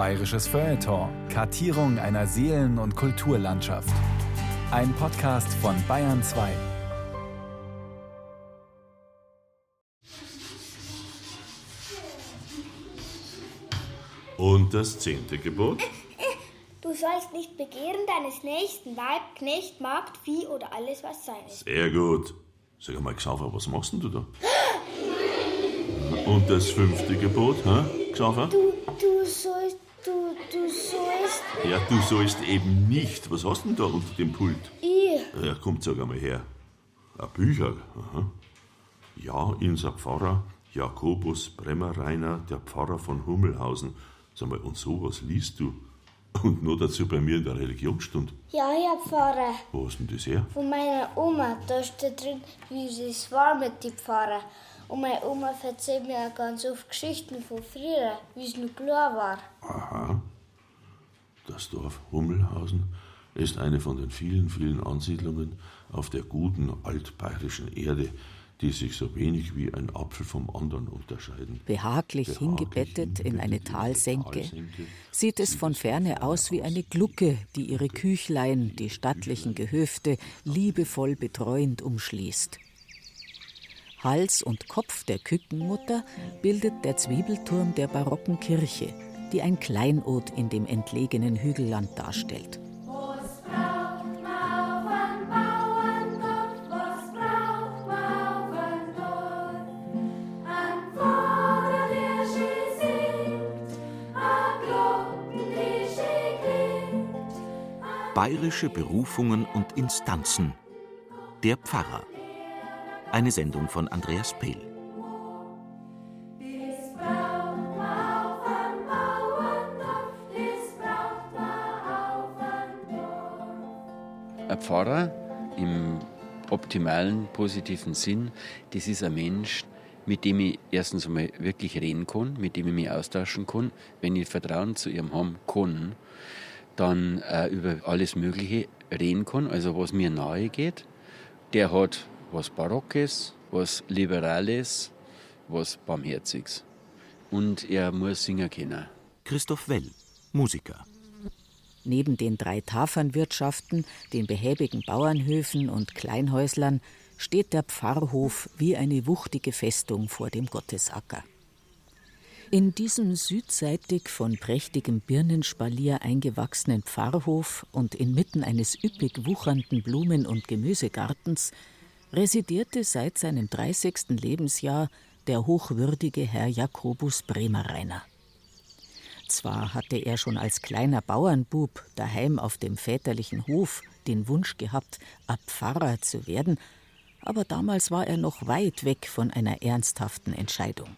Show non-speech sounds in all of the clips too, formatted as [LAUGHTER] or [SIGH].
Bayerisches Feuilleton. Kartierung einer Seelen- und Kulturlandschaft. Ein Podcast von Bayern 2. Und das zehnte Gebot? Du sollst nicht begehren deines nächsten Weib, Knecht, Magd, Vieh oder alles, was sein ist. Sehr gut. Sag einmal, Xaver, was machst denn du da? Und das fünfte Gebot, hä, Xaver? Du, du sollst, du, du sollst. Ja, du sollst eben nicht. Was hast denn da unter dem Pult? Ich. Ja, komm, sag einmal her. Ein Bücher. Aha. Ja, unser Pfarrer Jakobus Bremmerreiner, der Pfarrer von Hummelhausen. Sag mal, und sowas liest du? Und nur dazu bei mir in der Religionsstunde. Ja, Herr Pfarrer. Wo hast denn das her? Von meiner Oma, da steht drin, wie es war mit den Pfarrer. Und meine Oma erzählt mir auch ganz oft Geschichten von früher, wie es noch klar war. Aha. Das Dorf Hummelhausen ist eine von den vielen, vielen Ansiedlungen auf der guten altbayerischen Erde, die sich so wenig wie ein Apfel vom anderen unterscheiden. Behaglich, Behaglich hingebettet in eine hingebettet in eine Talsenke Talsenke sieht es von ferne aus wie eine Glucke, die ihre Küchlein, die stattlichen Gehöfte, liebevoll betreuend umschließt. Hals und Kopf der Kückenmutter bildet der Zwiebelturm der barocken Kirche, die ein Kleinod in dem entlegenen Hügelland darstellt. Bayerische Berufungen und Instanzen. Der Pfarrer. Eine Sendung von Andreas Pehl. Ein Pfarrer im optimalen, positiven Sinn, das ist ein Mensch, mit dem ich erstens einmal wirklich reden kann, mit dem ich mich austauschen kann. Wenn ich Vertrauen zu ihm haben kann, dann äh, über alles Mögliche reden kann, also was mir nahe geht. Der hat was Barockes, was Liberales, was Barmherziges. Und er muss singen können. Christoph Well, Musiker. Neben den drei Tafernwirtschaften, den behäbigen Bauernhöfen und Kleinhäuslern steht der Pfarrhof wie eine wuchtige Festung vor dem Gottesacker. In diesem südseitig von prächtigem Birnenspalier eingewachsenen Pfarrhof und inmitten eines üppig wuchernden Blumen- und Gemüsegartens residierte seit seinem 30. Lebensjahr der hochwürdige Herr Jakobus Bremerreiner. Zwar hatte er schon als kleiner Bauernbub daheim auf dem väterlichen Hof den Wunsch gehabt, ein Pfarrer zu werden, aber damals war er noch weit weg von einer ernsthaften Entscheidung.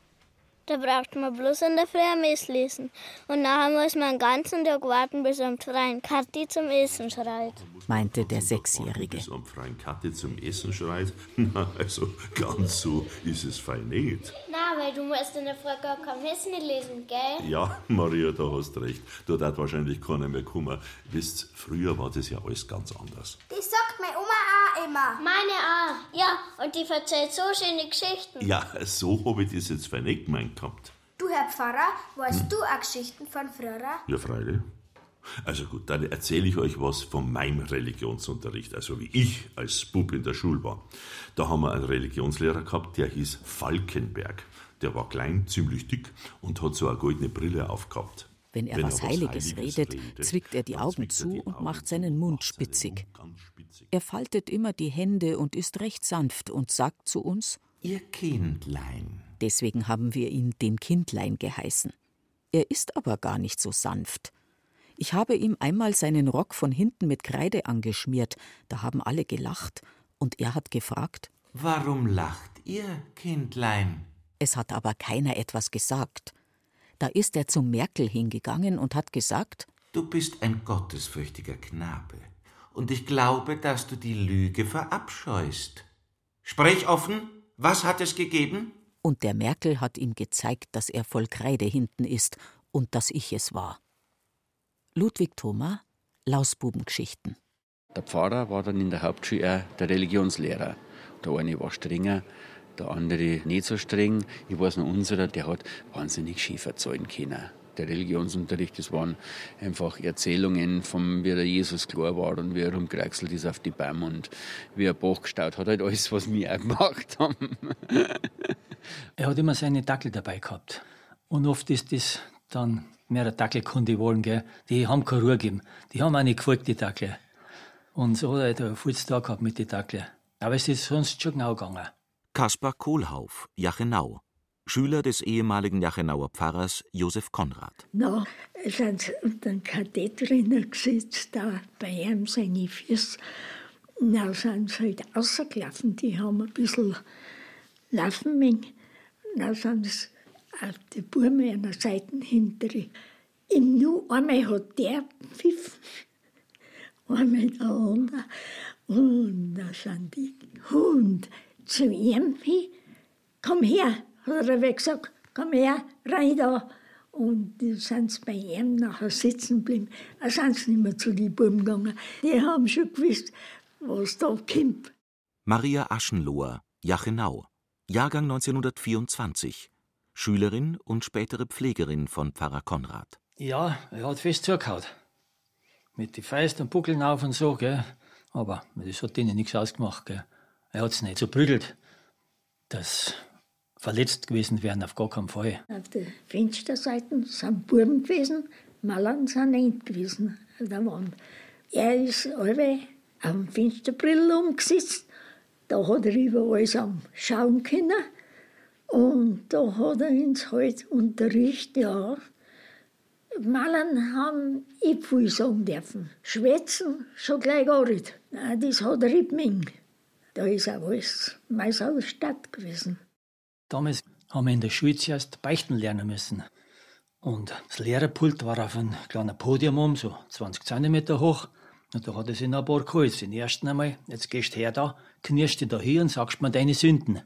Da braucht man bloß in der Früh ein Mess lesen. Und nachher muss man den ganzen Tag warten, bis am freien Kathi zum Essen schreit. meinte der Sechsjährige. Bis am freien Katte zum Essen schreit. [LAUGHS] Na, also ganz so ist es fein nicht. Na, weil du musst in der Früh gar kein Essen lesen, gell? Ja, Maria, da hast recht. Da hat wahrscheinlich keiner mehr kommen. Wisst, früher war das ja alles ganz anders. Das sagt meine Oma auch immer. Meine auch. Ja, und die erzählt so schöne Geschichten. Ja, so habe ich das jetzt fein nicht gemeint gehabt. Du, Herr Pfarrer, weißt du auch Geschichten von früher? Ja, freilich. Also gut, dann erzähle ich euch was von meinem Religionsunterricht, also wie ich als Bub in der Schule war. Da haben wir einen Religionslehrer gehabt, der hieß Falkenberg. Der war klein, ziemlich dick und hat so eine goldene Brille aufgehabt. Wenn er was Heiliges redet, zwickt er die Augen er zu die und Augen macht seinen und Mund macht seinen spitzig. Mund spitzig. Er faltet immer die Hände und ist recht sanft und sagt zu uns, Ihr Kindlein. Deswegen haben wir ihn den Kindlein geheißen. Er ist aber gar nicht so sanft. Ich habe ihm einmal seinen Rock von hinten mit Kreide angeschmiert, da haben alle gelacht, und er hat gefragt, Warum lacht ihr, Kindlein? es hat aber keiner etwas gesagt. Da ist er zum Merkel hingegangen und hat gesagt, Du bist ein gottesfürchtiger Knabe. Und ich glaube, dass du die Lüge verabscheust. Sprich offen, was hat es gegeben? Und der Merkel hat ihm gezeigt, dass er voll Kreide hinten ist und dass ich es war. Ludwig Thoma, Lausbubengeschichten. Der Pfarrer war dann in der Hauptschule der Religionslehrer. Der eine war strenger, der andere nicht so streng. Ich weiß noch, unserer, der hat wahnsinnig schön verzahlen können. Der Religionsunterricht, das waren einfach Erzählungen von wie der Jesus klar war und wie er rumgereichselt ist auf die Bäume und wie er Bach gestaut hat, halt alles, was wir auch gemacht haben. [LAUGHS] er hat immer seine Dackel dabei gehabt. Und oft ist das dann mehr eine Dackelkunde wollen, gell? die haben keine Ruhe gegeben. Die haben auch nicht gefolgt, die Dackel. Und so hat er einen vollen Tag gehabt mit den Dackel. Aber es ist sonst schon genau gegangen. Kaspar Kohlhauf, Jachenau. Schüler des ehemaligen Jachenauer Pfarrers Josef Konrad. Na, sind dem Kadett drinnen gesetzt, da bei ihm seine Füße. Na, sind sie halt rausgelaufen, die haben ein bisschen laufen müssen. Dann sind sie auf die Burme der Seite hinter. Im Nu einmal hat der pfiffen, einmal der andere. Und da sind die Hund zu ihm hin, komm her, hat er gesagt, komm her, rein da. Und die sind bei ihm nachher sitzen geblieben. Da sind sie nicht mehr zu den Buben gegangen. Die haben schon gewusst, was da kommt. Maria Aschenlohr, Jachenau, Jahrgang 1924. Schülerin und spätere Pflegerin von Pfarrer Konrad. Ja, er hat fest zugehauen. Mit den Feist und Buckeln auf und so, gell. Aber das hat denen nichts ausgemacht, gell. Er hat's nicht so prügelt, dass verletzt gewesen wären, auf gar keinen Fall. Auf der Fensterseiten sind Buben gewesen, Mallern sind nicht gewesen an der Wand. Er ist alle am Fensterbrill umgesetzt. Da hat er über alles am Schauen können. Und da hat er uns halt Unterricht, ja. Malen haben ich viel sagen dürfen. Schwätzen schon gleich gar nicht. Das hat er nicht Da ist auch alles meistens Stadt gewesen. Damals haben wir in der Schule zuerst beichten lernen müssen. Und das Lehrerpult war auf einem kleinen Podium um, so 20 cm hoch. Und da hat er sich ein paar geholt. Den ersten einmal, jetzt gehst du her da, knirschst du da hier und sagst mir deine Sünden.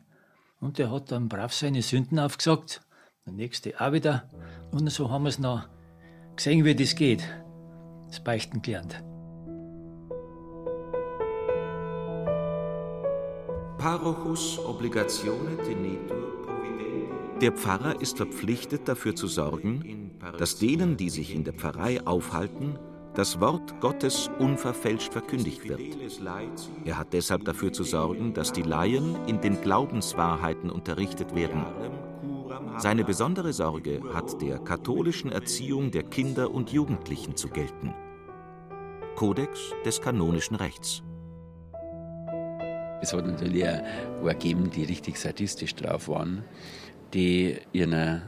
Und der hat dann brav seine Sünden aufgesagt. Der nächste auch wieder. Und so haben wir es noch gesehen, wie das geht. Das Beichten gelernt. Parochus obligatione tenetur der Pfarrer ist verpflichtet dafür zu sorgen, dass denen, die sich in der Pfarrei aufhalten, das Wort Gottes unverfälscht verkündigt wird. Er hat deshalb dafür zu sorgen, dass die Laien in den Glaubenswahrheiten unterrichtet werden. Seine besondere Sorge hat der katholischen Erziehung der Kinder und Jugendlichen zu gelten. Kodex des kanonischen Rechts. Es hat natürlich auch gegeben, die richtig sadistisch drauf waren die ihre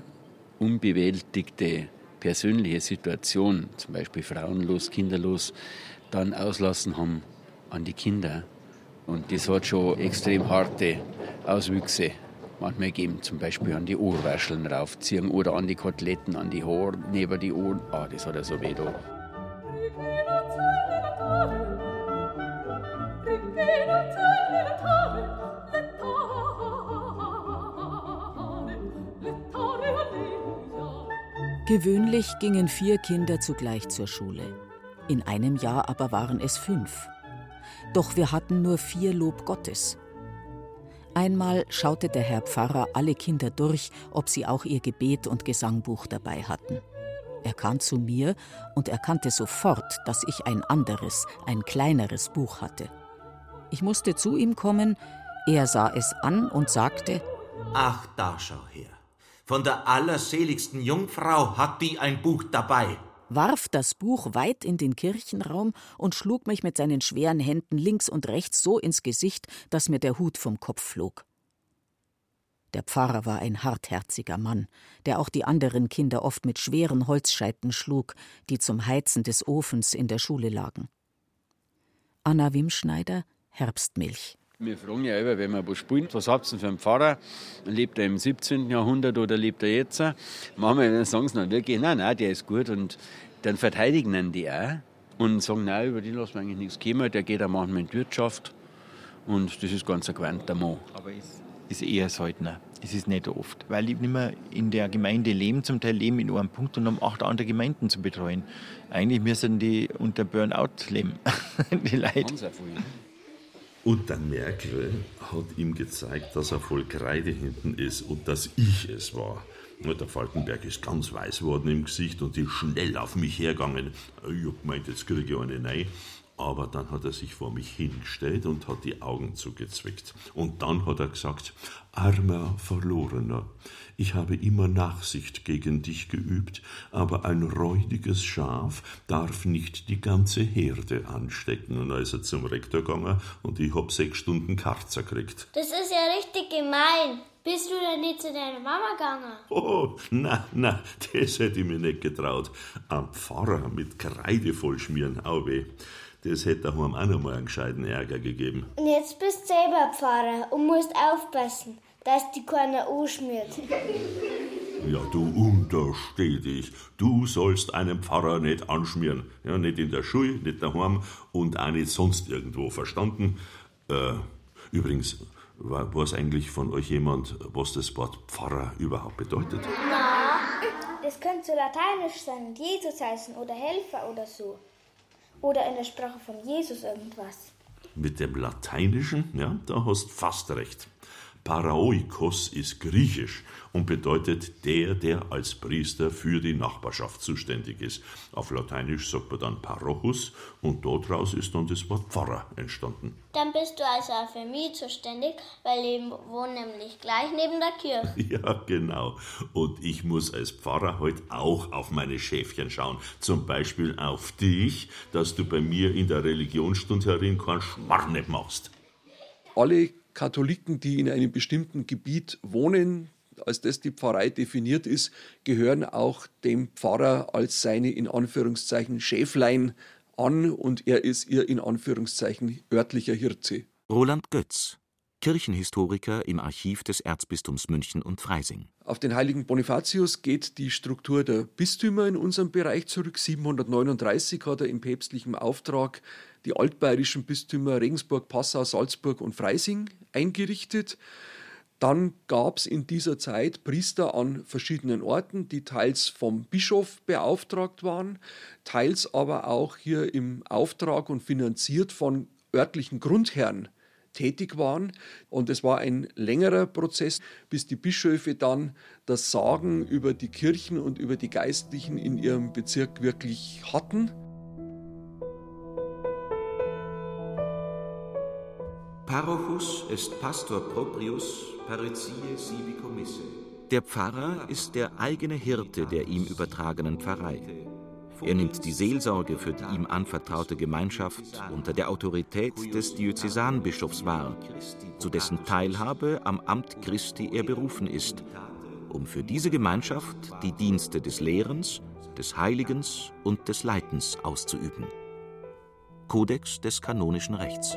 unbewältigte persönliche Situation, zum Beispiel frauenlos, kinderlos, dann auslassen haben an die Kinder. Und das hat schon extrem harte Auswüchse manchmal gegeben, zum Beispiel an die Ohrwascheln raufziehen oder an die Koteletten, an die Haare, neben die Ohren. Ah, das hat er so weh da. Gewöhnlich gingen vier Kinder zugleich zur Schule. In einem Jahr aber waren es fünf. Doch wir hatten nur vier Lob Gottes. Einmal schaute der Herr Pfarrer alle Kinder durch, ob sie auch ihr Gebet und Gesangbuch dabei hatten. Er kam zu mir und erkannte sofort, dass ich ein anderes, ein kleineres Buch hatte. Ich musste zu ihm kommen, er sah es an und sagte Ach, da schau her. Von der allerseligsten Jungfrau hat die ein Buch dabei. warf das Buch weit in den Kirchenraum und schlug mich mit seinen schweren Händen links und rechts so ins Gesicht, dass mir der Hut vom Kopf flog. Der Pfarrer war ein hartherziger Mann, der auch die anderen Kinder oft mit schweren Holzscheiten schlug, die zum Heizen des Ofens in der Schule lagen. Anna Wimschneider, Herbstmilch. Wir fragen ja immer, wenn man was spielt, was habt ihr für einen Pfarrer? Lebt er im 17. Jahrhundert oder lebt er jetzt? Manchmal dann sagen sie dann wirklich, nein, nein, der ist gut. Und dann verteidigen ihn die auch und sagen, nein, über den lassen wir eigentlich nichts kommen. Der geht auch manchmal in die Wirtschaft. Und das ist ganz ein gewandter Mann. Aber es ist eher Söldner. Es ist nicht oft. Weil die nicht mehr in der Gemeinde leben, zum Teil leben in einem Punkt und haben acht andere Gemeinden zu betreuen. Eigentlich müssen die unter Burnout leben, [LAUGHS] die Leute. Und der Merkel hat ihm gezeigt, dass er voll Kreide hinten ist und dass ich es war, Der Falkenberg ist ganz weiß worden im Gesicht und ist schnell auf mich hergegangen. Ich hab gemeint, jetzt kriege ich eine rein. Aber dann hat er sich vor mich hingestellt und hat die Augen zugezwickt. Und dann hat er gesagt, armer Verlorener, ich habe immer Nachsicht gegen dich geübt, aber ein räudiges Schaf darf nicht die ganze Herde anstecken. Und dann ist er zum Rektor gegangen und ich hab sechs Stunden Karzer gekriegt. Das ist ja richtig gemein. Bist du denn nicht zu deiner Mama gegangen? Oh, na, na, das hätte ich mir nicht getraut. Am Pfarrer mit Kreide vollschmieren, au weh. Das hätte daheim auch noch mal einen gescheiten Ärger gegeben. Und jetzt bist du selber Pfarrer und musst aufpassen, dass die keiner anschmiert. Ja, du untersteh dich. Du sollst einen Pfarrer nicht anschmieren. Ja, nicht in der Schule, nicht daheim und auch nicht sonst irgendwo. Verstanden? Äh, übrigens, weiß eigentlich von euch jemand, was das Wort Pfarrer überhaupt bedeutet? Na, das könnte so lateinisch sein, Jesus heißen oder Helfer oder so. Oder in der Sprache von Jesus irgendwas. Mit dem Lateinischen, ja, da hast fast recht. Paraoikos ist griechisch und bedeutet der, der als Priester für die Nachbarschaft zuständig ist. Auf Lateinisch sagt man dann Parochus und daraus ist dann das Wort Pfarrer entstanden. Dann bist du also auch für mich zuständig, weil ich wohne nämlich gleich neben der Kirche. [LAUGHS] Ja, genau. Und ich muss als Pfarrer heute auch auf meine Schäfchen schauen. Zum Beispiel auf dich, dass du bei mir in der Religionsstunde herin keinen Schmarrn machst. Alle Katholiken, die in einem bestimmten Gebiet wohnen, als das die Pfarrei definiert ist, gehören auch dem Pfarrer als seine in Anführungszeichen Schäflein an und er ist ihr in Anführungszeichen örtlicher Hirte. Roland Götz, Kirchenhistoriker im Archiv des Erzbistums München und Freising. Auf den heiligen Bonifatius geht die Struktur der Bistümer in unserem Bereich zurück. 739 hat er im päpstlichen Auftrag die altbayerischen Bistümer Regensburg, Passau, Salzburg und Freising eingerichtet. Dann gab es in dieser Zeit Priester an verschiedenen Orten, die teils vom Bischof beauftragt waren, teils aber auch hier im Auftrag und finanziert von örtlichen Grundherren tätig waren. Und es war ein längerer Prozess, bis die Bischöfe dann das Sagen über die Kirchen und über die Geistlichen in ihrem Bezirk wirklich hatten. Parochus est pastor proprius paritie sibi commisse. Der Pfarrer ist der eigene Hirte der ihm übertragenen Pfarrei. Er nimmt die Seelsorge für die ihm anvertraute Gemeinschaft unter der Autorität des Diözesanbischofs wahr, zu dessen Teilhabe am Amt Christi er berufen ist, um für diese Gemeinschaft die Dienste des Lehrens, des Heiligens und des Leitens auszuüben. Kodex des kanonischen Rechts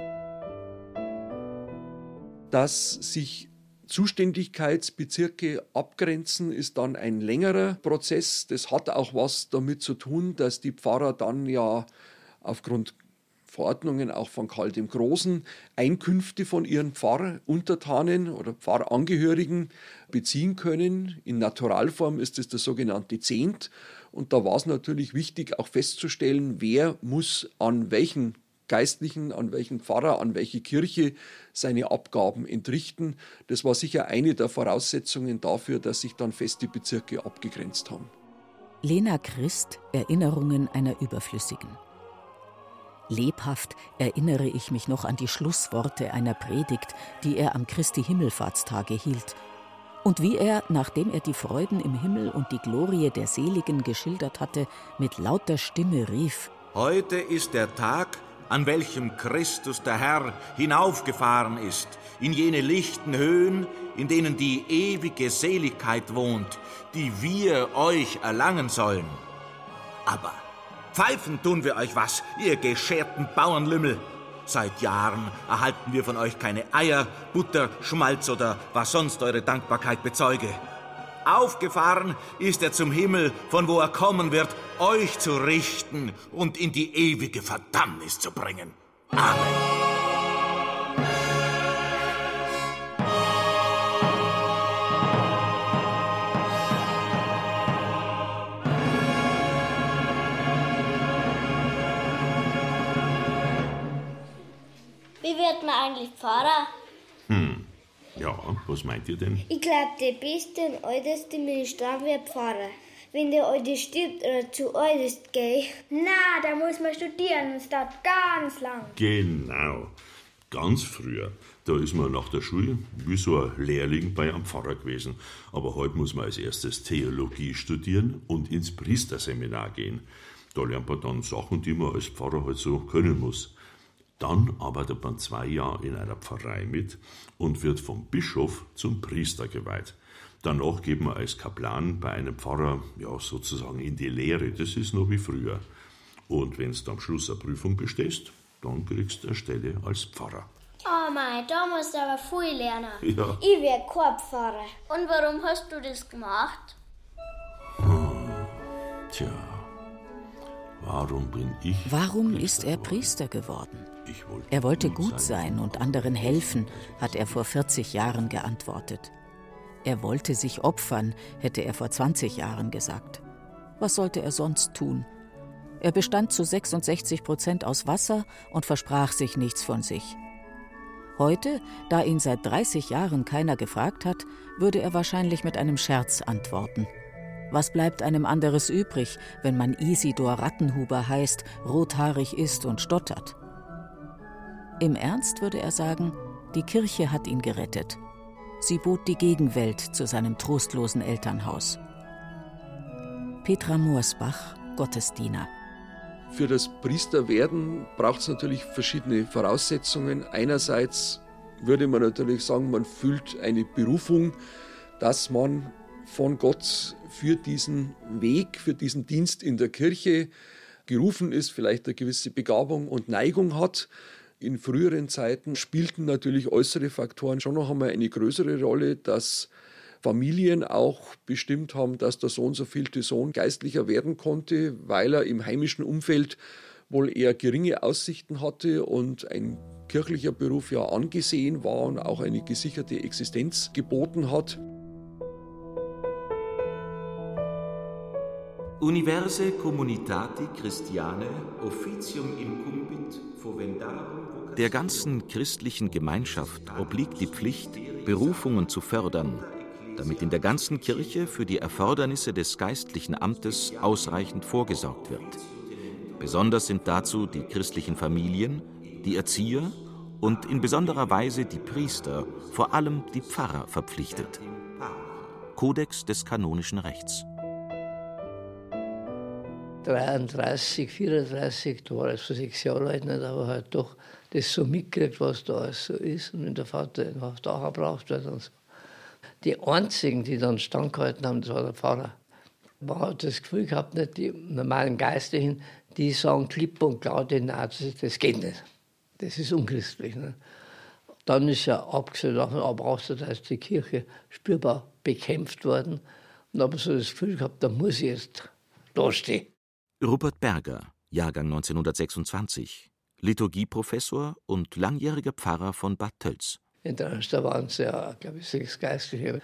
dass sich Zuständigkeitsbezirke abgrenzen, ist dann ein längerer Prozess. Das hat auch was damit zu tun, dass die Pfarrer dann ja aufgrund Verordnungen auch von Karl dem Großen Einkünfte von ihren Pfarruntertanen oder Pfarrangehörigen beziehen können. In Naturalform ist es der sogenannte Zehnt. Und da war es natürlich wichtig, auch festzustellen, wer muss an welchen Geistlichen, an welchen Pfarrer, an welche Kirche seine Abgaben entrichten. Das war sicher eine der Voraussetzungen dafür, dass sich dann feste Bezirke abgegrenzt haben. Lena Christ Erinnerungen einer Überflüssigen. Lebhaft erinnere ich mich noch an die Schlussworte einer Predigt, die er am Christi Himmelfahrtstage hielt. Und wie er, nachdem er die Freuden im Himmel und die Glorie der Seligen geschildert hatte, mit lauter Stimme rief: Heute ist der Tag, an welchem Christus der Herr hinaufgefahren ist, in jene lichten Höhen, in denen die ewige Seligkeit wohnt, die wir euch erlangen sollen. Aber pfeifen tun wir euch was, ihr gescherten Bauernlümmel. Seit Jahren erhalten wir von euch keine Eier, Butter, Schmalz oder was sonst eure Dankbarkeit bezeuge. Aufgefahren ist er zum Himmel, von wo er kommen wird, euch zu richten und in die ewige Verdammnis zu bringen. Amen. Wie wird man eigentlich Pfarrer? Ja, was meint ihr denn? Ich glaube, der beste und älteste Ministrant wird Pfarrer. Wenn der Alte stirbt oder zu alt ist, gell? Na, da muss man studieren und es dauert ganz lang. Genau. Ganz früher, da ist man nach der Schule wie so ein Lehrling bei einem Pfarrer gewesen. Aber heute muss man als erstes Theologie studieren und ins Priesterseminar gehen. Da lernt man dann Sachen, die man als Pfarrer halt so können muss. Dann arbeitet man zwei Jahre in einer Pfarrei mit und wird vom Bischof zum Priester geweiht. Danach geht man als Kaplan bei einem Pfarrer ja sozusagen in die Lehre. Das ist noch wie früher. Und wenn du am Schluss eine Prüfung bestehst, dann kriegst du eine Stelle als Pfarrer. Oh mein, da musst du aber viel lernen. [LAUGHS] Ja. Ich werde kein Pfarrer. Und warum hast du das gemacht? Tja, warum bin ich? Warum ist er Priester geworden? Er wollte gut sein und anderen helfen, hat er vor 40 Jahren geantwortet. Er wollte sich opfern, hätte er vor 20 Jahren gesagt. Was sollte er sonst tun? Er bestand zu 66 Prozent aus Wasser und versprach sich nichts von sich. Heute, da ihn seit 30 Jahren keiner gefragt hat, würde er wahrscheinlich mit einem Scherz antworten. Was bleibt einem anderes übrig, wenn man Isidor Rattenhuber heißt, rothaarig ist und stottert? Im Ernst würde er sagen, die Kirche hat ihn gerettet. Sie bot die Gegenwelt zu seinem trostlosen Elternhaus. Petra Moorsbach, Gottesdiener. Für das Priesterwerden braucht es natürlich verschiedene Voraussetzungen. Einerseits würde man natürlich sagen, man fühlt eine Berufung, dass man von Gott für diesen Weg, für diesen Dienst in der Kirche gerufen ist, vielleicht eine gewisse Begabung und Neigung hat. In früheren Zeiten spielten natürlich äußere Faktoren schon noch einmal eine größere Rolle, dass Familien auch bestimmt haben, dass der Sohn so vielte Sohn Geistlicher werden konnte, weil er im heimischen Umfeld wohl eher geringe Aussichten hatte und ein kirchlicher Beruf ja angesehen war und auch eine gesicherte Existenz geboten hat. Universe communitati Christiane officium incumbit fovendarum Der ganzen christlichen Gemeinschaft obliegt die Pflicht, Berufungen zu fördern, damit in der ganzen Kirche für die Erfordernisse des geistlichen Amtes ausreichend vorgesorgt wird. Besonders sind dazu die christlichen Familien, die Erzieher und in besonderer Weise die Priester, vor allem die Pfarrer, verpflichtet. Kodex des kanonischen Rechts. 33, 34, da war ich so sechs Jahre alt, nicht, aber halt doch das so mitgekriegt, was da alles so ist und wenn der Vater auf der Acher braucht wird und so. Die einzigen, die dann standgehalten haben, das war der Pfarrer. Man hat das Gefühl gehabt, nicht die normalen Geistlichen, die sagen klipp und klar, das, das geht nicht. Das ist unchristlich. Nicht? Dann ist ja abgesehen davon, aber auch so, dass die Kirche spürbar bekämpft worden. Und da habe so das Gefühl gehabt, da muss ich jetzt dastehen. Rupert Berger, Jahrgang 1926, Liturgieprofessor und langjähriger Pfarrer von Bad Tölz. In der Stadt waren es ja, glaube ich, sechs Geistliche.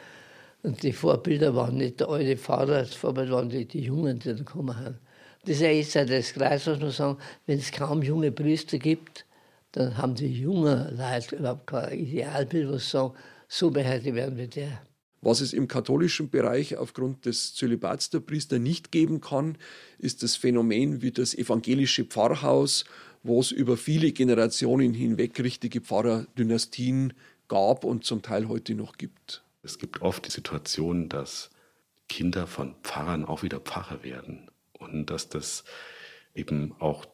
Und die Vorbilder waren nicht der alte Pfarrer, Vorbild waren die, die Jungen, die da gekommen sind. Das ist ja jetzt das Kreis, was man sagen, wenn es kaum junge Priester gibt, dann haben die jungen Leute überhaupt kein Idealbild, was sagen, so beheiligt werden wie der. Was es im katholischen Bereich aufgrund des Zölibats der Priester nicht geben kann, ist das Phänomen wie das evangelische Pfarrhaus, wo es über viele Generationen hinweg richtige Pfarrerdynastien gab und zum Teil heute noch gibt. Es gibt oft die Situation, dass Kinder von Pfarrern auch wieder Pfarrer werden und dass das eben auch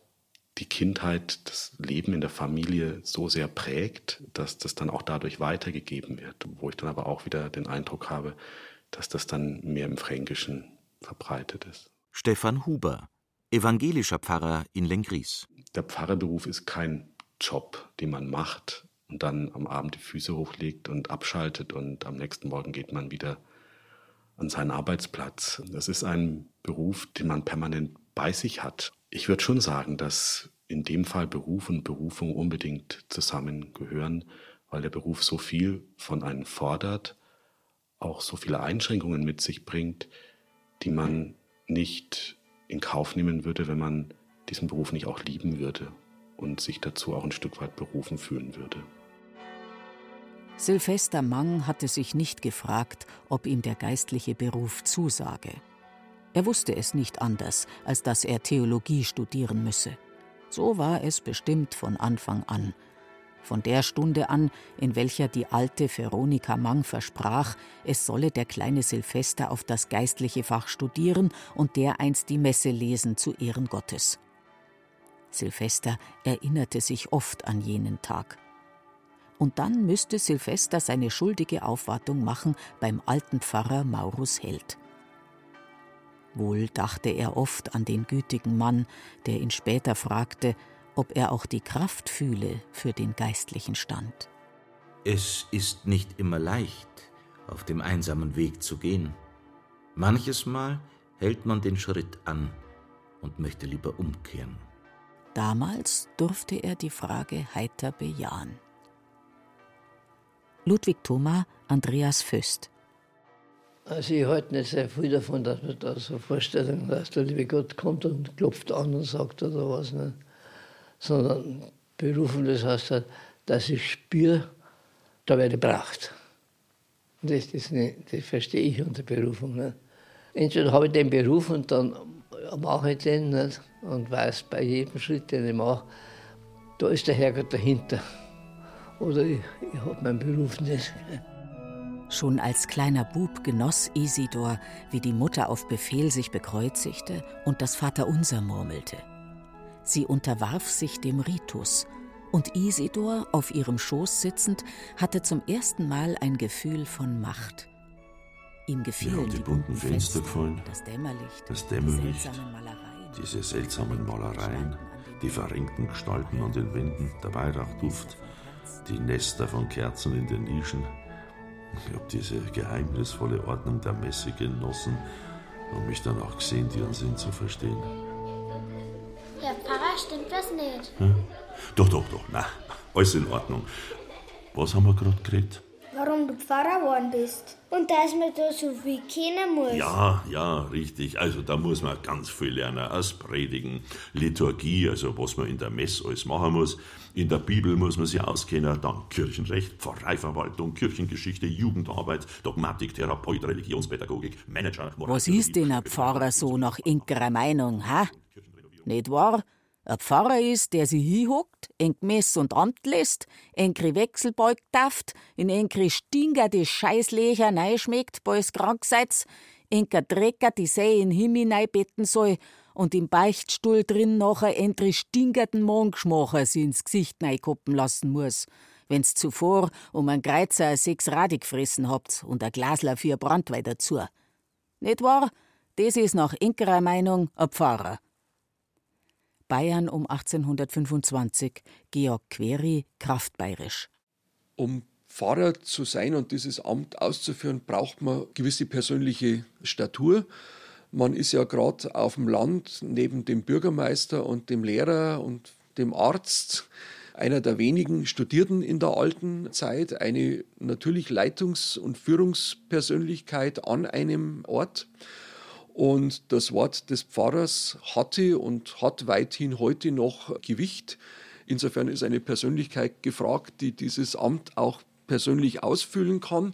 die Kindheit, das Leben in der Familie so sehr prägt, dass das dann auch dadurch weitergegeben wird. Wo ich dann aber auch wieder den Eindruck habe, dass das dann mehr im Fränkischen verbreitet ist. Stefan Huber, evangelischer Pfarrer in Lengries. Der Pfarrerberuf ist kein Job, den man macht und dann am Abend die Füße hochlegt und abschaltet und am nächsten Morgen geht man wieder an seinen Arbeitsplatz. Das ist ein Beruf, den man permanent bei sich hat. Ich würde schon sagen, dass in dem Fall Beruf und Berufung unbedingt zusammengehören, weil der Beruf so viel von einem fordert, auch so viele Einschränkungen mit sich bringt, die man nicht in Kauf nehmen würde, wenn man diesen Beruf nicht auch lieben würde und sich dazu auch ein Stück weit berufen fühlen würde. Silvester Mang hatte sich nicht gefragt, ob ihm der geistliche Beruf zusage. Er wusste es nicht anders, als dass er Theologie studieren müsse. So war es bestimmt von Anfang an. Von der Stunde an, in welcher die alte Veronika Mang versprach, es solle der kleine Silvester auf das geistliche Fach studieren und dereinst die Messe lesen zu Ehren Gottes. Silvester erinnerte sich oft an jenen Tag. Und dann müsste Silvester seine schuldige Aufwartung machen beim alten Pfarrer Maurus Held. Wohl dachte er oft an den gütigen Mann, der ihn später fragte, ob er auch die Kraft fühle für den geistlichen Stand. Es ist nicht immer leicht, auf dem einsamen Weg zu gehen. Manches Mal hält man den Schritt an und möchte lieber umkehren. Damals durfte er die Frage heiter bejahen. Ludwig Thoma, Andreas Föst. Also ich halte nicht sehr viel davon, dass man da so Vorstellungen, dass der liebe Gott kommt und klopft an und sagt oder was nicht. Sondern berufen, das heißt halt, dass ich spüre, da werde ich gebraucht. Das, das, das verstehe ich unter Berufung. Nicht? Entweder habe ich den Beruf und dann mache ich den nicht? und weiß bei jedem Schritt, den ich mache, da ist der Herrgott dahinter. Oder ich, ich habe meinen Beruf nicht. Schon als kleiner Bub genoss Isidor, wie die Mutter auf Befehl sich bekreuzigte und das Vaterunser murmelte. Sie unterwarf sich dem Ritus, und Isidor, auf ihrem Schoß sitzend, hatte zum ersten Mal ein Gefühl von Macht. Ihm gefielen die, die bunten Fenster gefallen, das Dämmerlicht, das Dämmerlicht diese seltsamen Malereien, die verrenkten Gestalten an den Wänden, der Weihrauchduft, die Nester von Kerzen in den Nischen, ich habe diese geheimnisvolle Ordnung der Messe genossen und mich dann auch gesehen, ihren Sinn zu verstehen. Herr Pfarrer, stimmt das nicht? Hm? Doch, doch, doch, na, alles in Ordnung. Was haben wir gerade geredet? Warum du Pfarrer geworden bist. Und dass man da so viel kennen muss. Ja, ja, richtig. Also da muss man ganz viel lernen. Aus Predigen, Liturgie, also was man in der Messe alles machen muss. In der Bibel muss man sich auskennen, dann Kirchenrecht, Pfarreiverwaltung, Kirchengeschichte, Jugendarbeit, Dogmatik, Therapeut, Religionspädagogik, Manager. Moral Was ist denn ein Pfarrer so nach inkerer Meinung, ha? Nicht wahr? Ein Pfarrer ist, der sich hinhockt, eng Mess und Amt lässt, engri Wechselbalg daft, in engri Stinger die Scheißlecher neischmeckt, bals krank seid, enker Drecker die See in Himmel neibetten soll und im Beichtstuhl drin nachher entri stingerten Mondgeschmacher sie ins Gesicht neikoppen lassen muss, wenn's zuvor um ein Kreuzer sechs Radi gefressen habt und ein Glasler für Brandwein dazu. Nicht wahr? Das ist nach enkerer Meinung ein Pfarrer. Bayern um 1825, Georg Query, kraftbayerisch. Um Pfarrer zu sein und dieses Amt auszuführen, braucht man gewisse persönliche Statur. Man ist ja gerade auf dem Land neben dem Bürgermeister und dem Lehrer und dem Arzt einer der wenigen Studierten in der alten Zeit, eine natürlich Leitungs- und Führungspersönlichkeit an einem Ort. Und das Wort des Pfarrers hatte und hat weithin heute noch Gewicht. Insofern ist eine Persönlichkeit gefragt, die dieses Amt auch persönlich ausfüllen kann.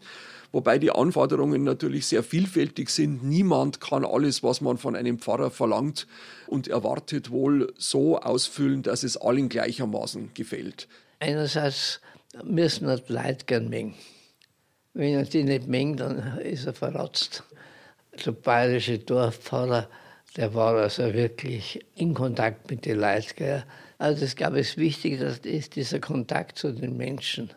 Wobei die Anforderungen natürlich sehr vielfältig sind. Niemand kann alles, was man von einem Pfarrer verlangt und erwartet, wohl so ausfüllen, dass es allen gleichermaßen gefällt. Einerseits müssen wir Leute gern mengen. Wenn er die nicht mengt, dann ist er verratzt. Der bayerische Dorfpfarrer, der war also wirklich in Kontakt mit den Leuten. Also es gab es wichtig, dass ist dieser Kontakt zu den Menschen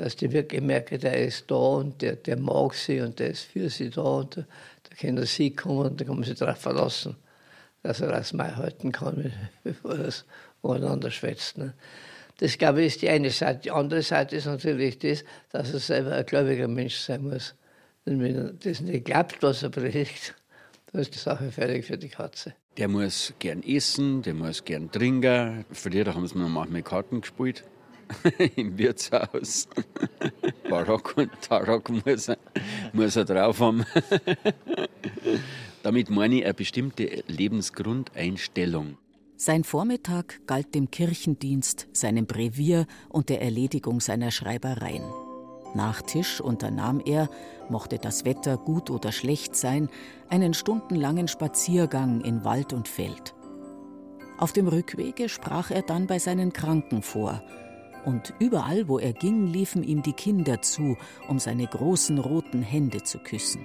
dass die wirklich merken, der ist da und der, der mag sie und der ist für sie da und da, da können sie kommen und da kann man sich darauf verlassen, dass er das mal halten kann, [LAUGHS] bevor das miteinander schwätzt. Ne? Das, glaube ich, ist die eine Seite. Die andere Seite ist natürlich das, dass er selber ein gläubiger Mensch sein muss. Denn wenn er das nicht glaubt, was er predigt, dann ist die Sache fertig für die Katze. Der muss gern essen, der muss gern trinken. Früher haben sie noch manchmal Karten gespielt. [LAUGHS] im Wirtshaus. [LAUGHS] Barock und Tarock muss er, muss er drauf haben. [LAUGHS] Damit meine ich eine bestimmte Lebensgrundeinstellung. Sein Vormittag galt dem Kirchendienst, seinem Brevier und der Erledigung seiner Schreibereien. Nach Tisch unternahm er, mochte das Wetter gut oder schlecht sein, einen stundenlangen Spaziergang in Wald und Feld. Auf dem Rückwege sprach er dann bei seinen Kranken vor, und überall, wo er ging, liefen ihm die Kinder zu, um seine großen roten Hände zu küssen.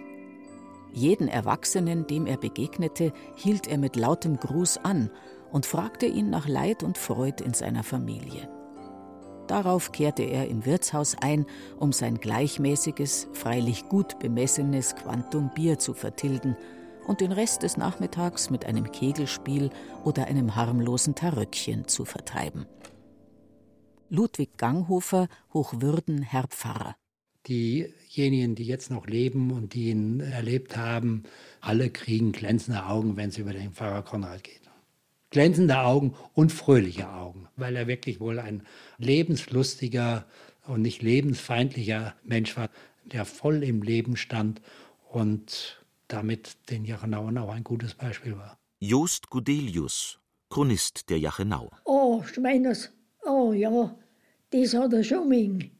Jeden Erwachsenen, dem er begegnete, hielt er mit lautem Gruß an und fragte ihn nach Leid und Freud in seiner Familie. Darauf kehrte er im Wirtshaus ein, um sein gleichmäßiges, freilich gut bemessenes Quantum Bier zu vertilgen und den Rest des Nachmittags mit einem Kegelspiel oder einem harmlosen Taröckchen zu vertreiben. Ludwig Ganghofer, Hochwürden, Herr Pfarrer. Diejenigen, die jetzt noch leben und die ihn erlebt haben, alle kriegen glänzende Augen, wenn es über den Pfarrer Konrad geht. Glänzende Augen und fröhliche Augen, weil er wirklich wohl ein lebenslustiger und nicht lebensfeindlicher Mensch war, der voll im Leben stand und damit den Jachenauern auch ein gutes Beispiel war. Jost Gudelius, Chronist der Jachenau. Oh, Schweiners, oh ja, das hat er schon mögen.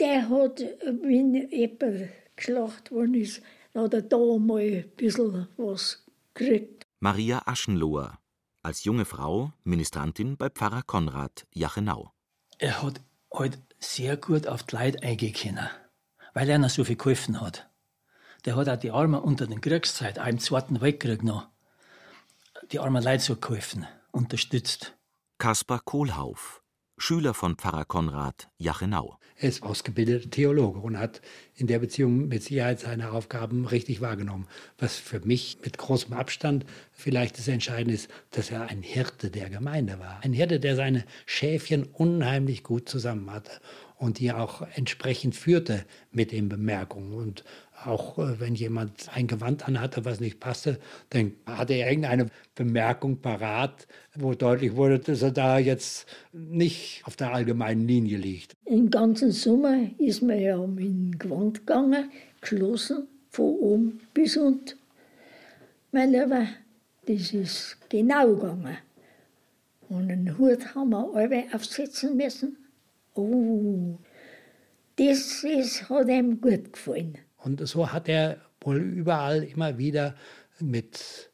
Der hat, wenn jemand geschlacht worden ist, hat er da mal ein bisschen was gekriegt. Maria Aschenloher, als junge Frau Ministrantin bei Pfarrer Konrad Jachenau. Er hat halt sehr gut auf die Leute eingehen weil er noch so viel geholfen hat. Der hat auch die Armen unter den Kriegszeit, auch im Zweiten Weltkrieg noch, die armen Leute so geholfen, unterstützt. Kaspar Kohlhauf, Schüler von Pfarrer Konrad Jachenau. Er ist ausgebildeter Theologe und hat in der Beziehung mit Sicherheit seine Aufgaben richtig wahrgenommen. Was für mich mit großem Abstand vielleicht das Entscheidende ist, dass er ein Hirte der Gemeinde war. Ein Hirte, der seine Schäfchen unheimlich gut zusammen hatte und die auch entsprechend führte mit den Bemerkungen. Und auch äh, wenn jemand ein Gewand anhatte, was nicht passte, dann hatte er irgendeine Bemerkung parat, wo deutlich wurde, dass er da jetzt nicht auf der allgemeinen Linie liegt. Im ganzen Sommer ist man ja mit dem Gewand gegangen, geschlossen, von oben bis unten. Mein Lieber, das ist genau gegangen. Und einen Hut haben wir alle aufsetzen müssen. Oh, das ist, hat ihm gut gefallen. Und so hat er wohl überall immer wieder mit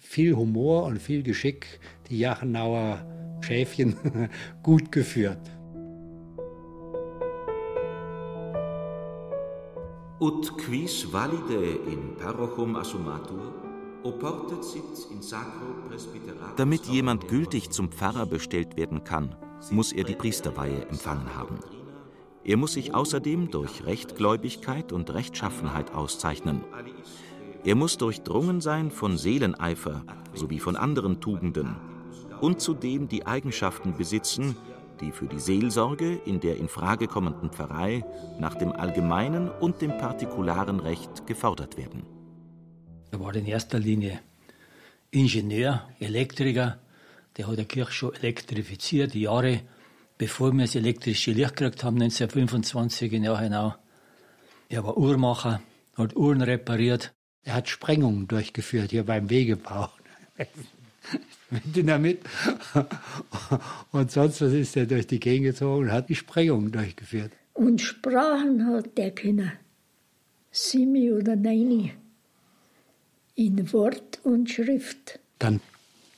viel Humor und viel Geschick die Jachenauer Schäfchen [LAUGHS] gut geführt. Ut quis valide in parochum assumatur, oportet sit in sacro presbyteratum. Damit jemand gültig zum Pfarrer bestellt werden kann, muss er die Priesterweihe empfangen haben. Er muss sich außerdem durch Rechtgläubigkeit und Rechtschaffenheit auszeichnen. Er muss durchdrungen sein von Seeleneifer sowie von anderen Tugenden und zudem die Eigenschaften besitzen, die für die Seelsorge in der in Frage kommenden Pfarrei nach dem allgemeinen und dem partikularen Recht gefordert werden. Er war in erster Linie Ingenieur, Elektriker, der hat die Kirche schon elektrifiziert, Jahre bevor wir das elektrische Licht gekriegt haben, 1925 in Jachenau. Er war Uhrmacher, hat Uhren repariert. Er hat Sprengungen durchgeführt hier beim Wegebau. [LAUGHS] mit Dynamit. Und sonst was ist er durch die Gegend gezogen und hat die Sprengungen durchgeführt. Und Sprachen hat der Kinder. Simi oder Neini. In Wort und Schrift. Dann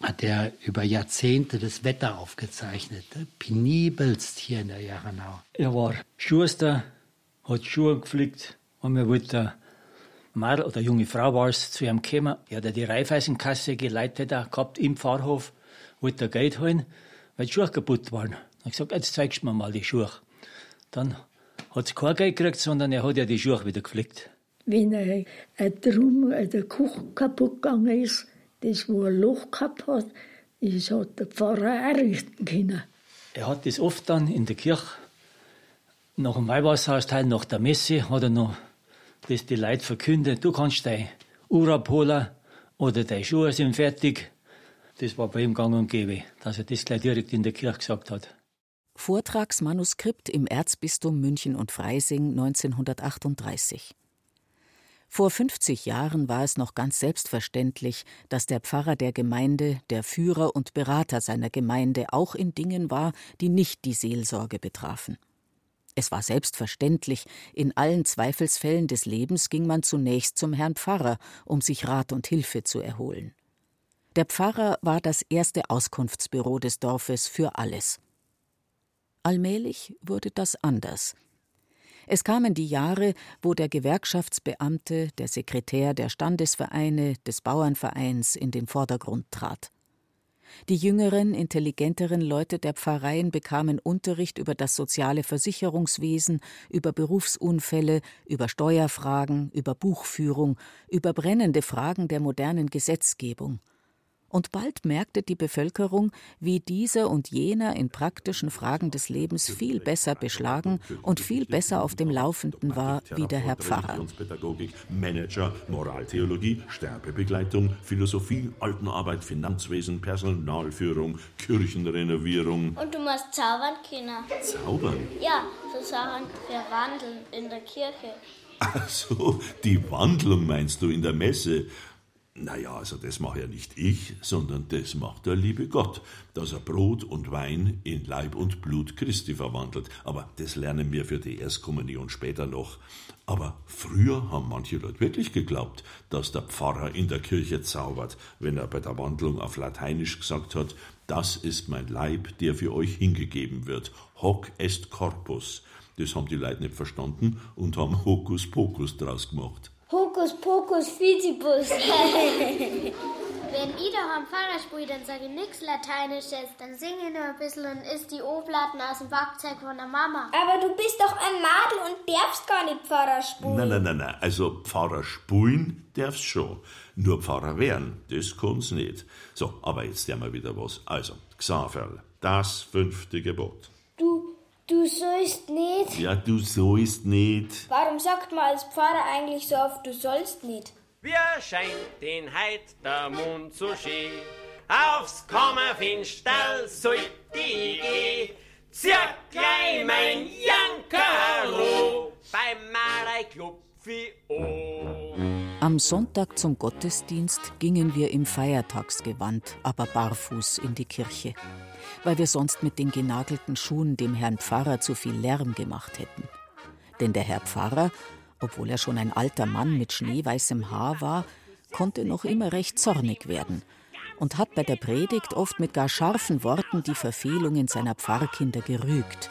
hat er über Jahrzehnte das Wetter aufgezeichnet. Penibelst hier in der Jachenau. Er war Schuster, hat Schuhe gepflegt und wir wollten Mädel oder junge Frau war es, zu ihm gekommen. Er hat die Reifeisenkasse geleitet gehabt im Pfarrhof, wollte Geld holen, weil die Schuhe kaputt waren. Er hat gesagt, jetzt zeigst du mir mal die Schuhe. Dann hat sie kein Geld gekriegt, sondern er hat ja die Schuhe wieder gepflegt. Wenn er ein Drum, der Kuchen kaputt gegangen ist, das, wo ein Loch gehabt hat, das hat der Pfarrer errichten können. Er hat das oft dann in der Kirche, nach dem Weihwasserhausteil, nach der Messe, hat er noch das die Leute verkündet. Du kannst dein Uhr abholen oder deine Schuhe sind fertig. Das war bei ihm gang und gäbe, dass er das gleich direkt in der Kirche gesagt hat. Vortragsmanuskript im Erzbistum München und Freising 1938. Vor 50 Jahren war es noch ganz selbstverständlich, dass der Pfarrer der Gemeinde der Führer und Berater seiner Gemeinde auch in Dingen war, die nicht die Seelsorge betrafen. Es war selbstverständlich, in allen Zweifelsfällen des Lebens ging man zunächst zum Herrn Pfarrer, um sich Rat und Hilfe zu erholen. Der Pfarrer war das erste Auskunftsbüro des Dorfes für alles. Allmählich wurde das anders. Es kamen die Jahre, wo der Gewerkschaftsbeamte, der Sekretär der Standesvereine, des Bauernvereins in den Vordergrund trat. Die jüngeren, intelligenteren Leute der Pfarreien bekamen Unterricht über das soziale Versicherungswesen, über Berufsunfälle, über Steuerfragen, über Buchführung, über brennende Fragen der modernen Gesetzgebung und bald merkte die Bevölkerung, wie dieser und jener in praktischen Fragen des Lebens viel besser beschlagen und viel besser auf dem Laufenden war wie der Herr Pfarrer. Manager, Moraltheologie, Sterbebegleitung, Philosophie, Altenarbeit, Finanzwesen, Personalführung, Kirchenrenovierung. Und du musst zaubern Kinder. Zaubern? Ja, so Sachen für Wandeln in der Kirche. Ach so, die Wandlung meinst du in der Messe. Naja, also das mache ja nicht ich, sondern das macht der liebe Gott, dass er Brot und Wein in Leib und Blut Christi verwandelt. Aber das lernen wir für die Erstkommunion später noch. Aber früher haben manche Leute wirklich geglaubt, dass der Pfarrer in der Kirche zaubert, wenn er bei der Wandlung auf Lateinisch gesagt hat, das ist mein Leib, der für euch hingegeben wird. Hoc est corpus. Das haben die Leute nicht verstanden und haben Hokuspokus draus gemacht. Hokus Pokus Fizibus. [LAUGHS] Wenn ich da am Pfarrer spiele, dann sage ich nichts Lateinisches, dann singe ich nur ein bisschen und isst die Oblaten aus dem Werkzeug von der Mama. Aber du bist doch ein Madel und darfst gar nicht Pfarrer spulen. Nein, nein, nein, nein. Also Pfarrer spulen darfst schon. Nur Pfarrer werden, das kann's nicht. So, aber jetzt haben wir wieder was. Also, Xaverl, das fünfte Gebot. Du sollst nicht. Ja, du sollst nicht. Warum sagt man als Pfarrer eigentlich so oft, du sollst nicht? Wie scheint den Heid der Mond so schön, aufs Kammerfenster sollt ich gehen. Zieh gleich mein Jankerlo, beim Marei klopfi an. Am Sonntag zum Gottesdienst gingen wir im Feiertagsgewand, aber barfuß in die Kirche weil wir sonst mit den genagelten Schuhen dem Herrn Pfarrer zu viel Lärm gemacht hätten. Denn der Herr Pfarrer, obwohl er schon ein alter Mann mit schneeweißem Haar war, konnte noch immer recht zornig werden und hat bei der Predigt oft mit gar scharfen Worten die Verfehlungen seiner Pfarrkinder gerügt,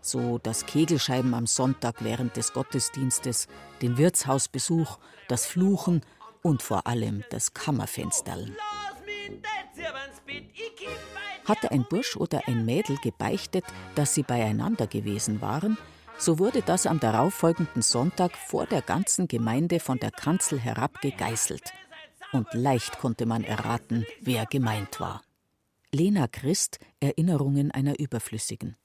so das Kegelscheiben am Sonntag während des Gottesdienstes, den Wirtshausbesuch, das Fluchen und vor allem das Kammerfensterl. Hatte ein Bursch oder ein Mädel gebeichtet, dass sie beieinander gewesen waren, so wurde das am darauffolgenden Sonntag vor der ganzen Gemeinde von der Kanzel herab gegeißelt. Und leicht konnte man erraten, wer gemeint war. Lena Christ, Erinnerungen einer Überflüssigen.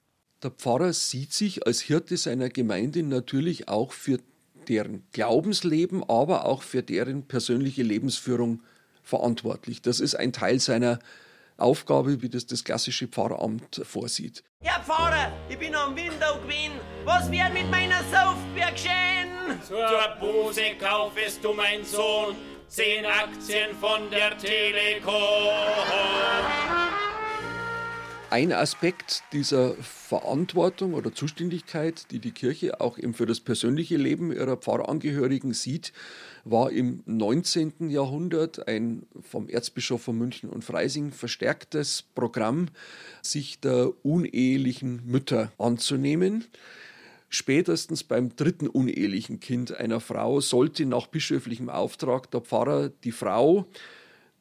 Der Pfarrer sieht sich als Hirte seiner Gemeinde natürlich auch für deren Glaubensleben, aber auch für deren persönliche Lebensführung verantwortlich. Das ist ein Teil seiner Aufgabe, wie das das klassische Pfarramt vorsieht. Ja, Pfarrer, ich bin am Window gewesen. Was wird mit meiner Saufbier geschehen? Zur Buße kaufest du, mein Sohn, zehn Aktien von der Telekom. Ein Aspekt dieser Verantwortung oder Zuständigkeit, die die Kirche auch eben für das persönliche Leben ihrer Pfarrangehörigen sieht, war im 19. Jahrhundert ein vom Erzbischof von München und Freising verstärktes Programm, sich der unehelichen Mütter anzunehmen. Spätestens beim dritten unehelichen Kind einer Frau sollte nach bischöflichem Auftrag der Pfarrer die Frau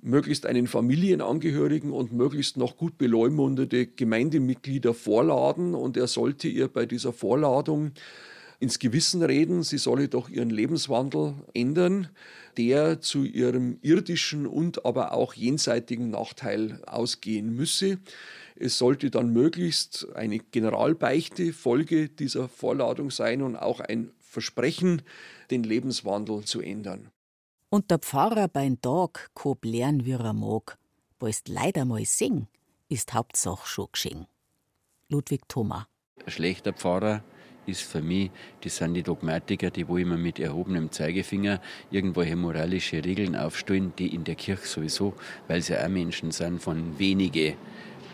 möglichst einen Familienangehörigen und möglichst noch gut beleumundete Gemeindemitglieder vorladen und er sollte ihr bei dieser Vorladung ins Gewissen reden, sie solle doch ihren Lebenswandel ändern, der zu ihrem irdischen und aber auch jenseitigen Nachteil ausgehen müsse. Es sollte dann möglichst eine Generalbeichte Folge dieser Vorladung sein und auch ein Versprechen, den Lebenswandel zu ändern. Und der Pfarrer beim Tag kob lernen, wie er mag. Wollst leider mal sing, ist Hauptsache schon geschehen. Ludwig Thoma. Ein schlechter Pfarrer ist für mich, das sind die Dogmatiker, die wo immer mit erhobenem Zeigefinger irgendwelche moralische Regeln aufstellen, die in der Kirche sowieso, weil sie auch Menschen sind, von wenige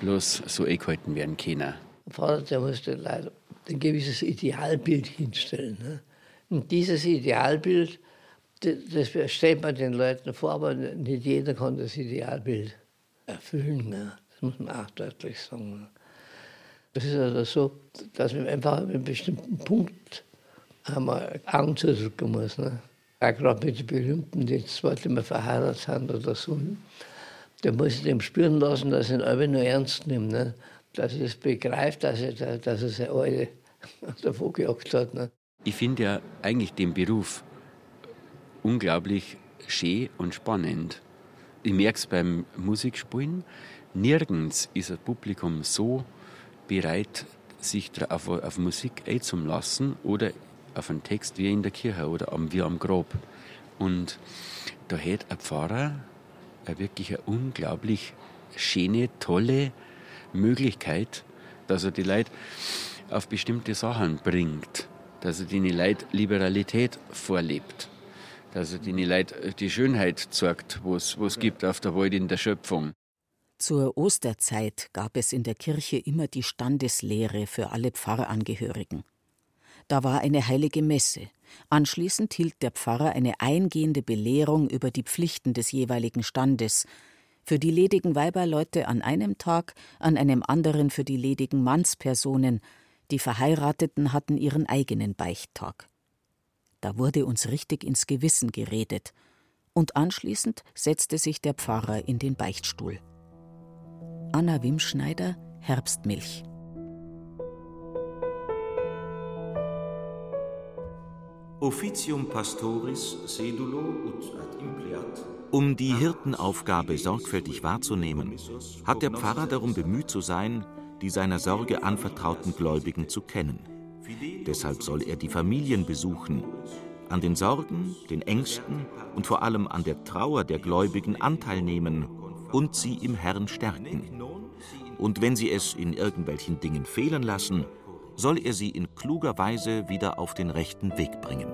bloß so eingehalten werden können. Der Pfarrer, der musste leider ein gewisses Idealbild hinstellen. Ne? Und dieses Idealbild, das stellt man den Leuten vor, aber nicht jeder kann das Idealbild erfüllen. Ne? Das muss man auch deutlich sagen. Ne? Es ist also so, dass man einfach an einem bestimmten Punkt einmal Augen zudrücken muss. Ne? Auch gerade mit den Berühmten, die jetzt zwar immer verheiratet sind oder so. Da muss ich dem spüren lassen, dass er ihn einfach nur ernst nimmt. Ne? Dass er es begreift, dass er, dass seine Alte [LAUGHS] davon gejagt hat. Ne? Ich finde ja eigentlich den Beruf unglaublich schön und spannend. Ich merke es beim Musikspielen. Nirgends ist ein Publikum so bereit, sich auf, auf Musik einzulassen oder auf einen Text wie in der Kirche oder am, wie am Grab. Und da hat ein Pfarrer eine wirklich eine unglaublich schöne, tolle Möglichkeit, dass er die Leute auf bestimmte Sachen bringt, dass er den Leuten Liberalität vorlebt, dass er den Leuten die Schönheit zeigt, was es gibt auf der Welt in der Schöpfung. Zur Osterzeit gab es in der Kirche immer die Standeslehre für alle Pfarrangehörigen. Da war eine heilige Messe. Anschließend hielt der Pfarrer eine eingehende Belehrung über die Pflichten des jeweiligen Standes, für die ledigen Weiberleute an einem Tag, an einem anderen für die ledigen Mannspersonen, die Verheirateten hatten ihren eigenen Beichttag. Da wurde uns richtig ins Gewissen geredet, und anschließend setzte sich der Pfarrer in den Beichtstuhl. Anna Wimschneider, Herbstmilch. Officium Pastoris sedulo ut ad impleat. Um die Hirtenaufgabe sorgfältig wahrzunehmen, hat der Pfarrer darum bemüht zu sein, die seiner Sorge anvertrauten Gläubigen zu kennen. Deshalb soll er die Familien besuchen, an den Sorgen, den Ängsten und vor allem an der Trauer der Gläubigen Anteil nehmen und sie im Herrn stärken. Und wenn sie es in irgendwelchen Dingen fehlen lassen, soll er sie in kluger Weise wieder auf den rechten Weg bringen.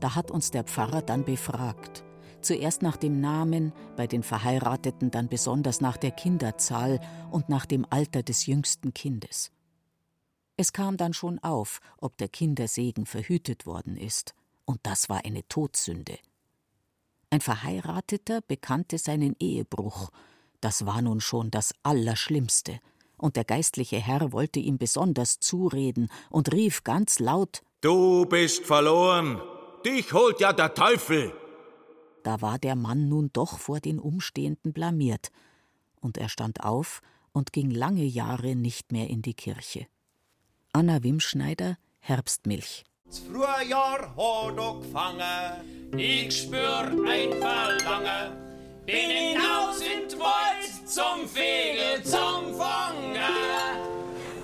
Da hat uns der Pfarrer dann befragt. Zuerst nach dem Namen, bei den Verheirateten dann besonders nach der Kinderzahl und nach dem Alter des jüngsten Kindes. Es kam dann schon auf, ob der Kindersegen verhütet worden ist, und das war eine Todsünde. Ein Verheirateter bekannte seinen Ehebruch, das war nun schon das Allerschlimmste, und der geistliche Herr wollte ihm besonders zureden und rief ganz laut Du bist verloren, dich holt ja der Teufel. Da war der Mann nun doch vor den Umstehenden blamiert, und er stand auf und ging lange Jahre nicht mehr in die Kirche. Anna Wimschneider, Herbstmilch. Das Frühjahr hat angefangen, ich spür ein Verlangen. Bin hinaus in den Wald zum Fegel zum Fangen.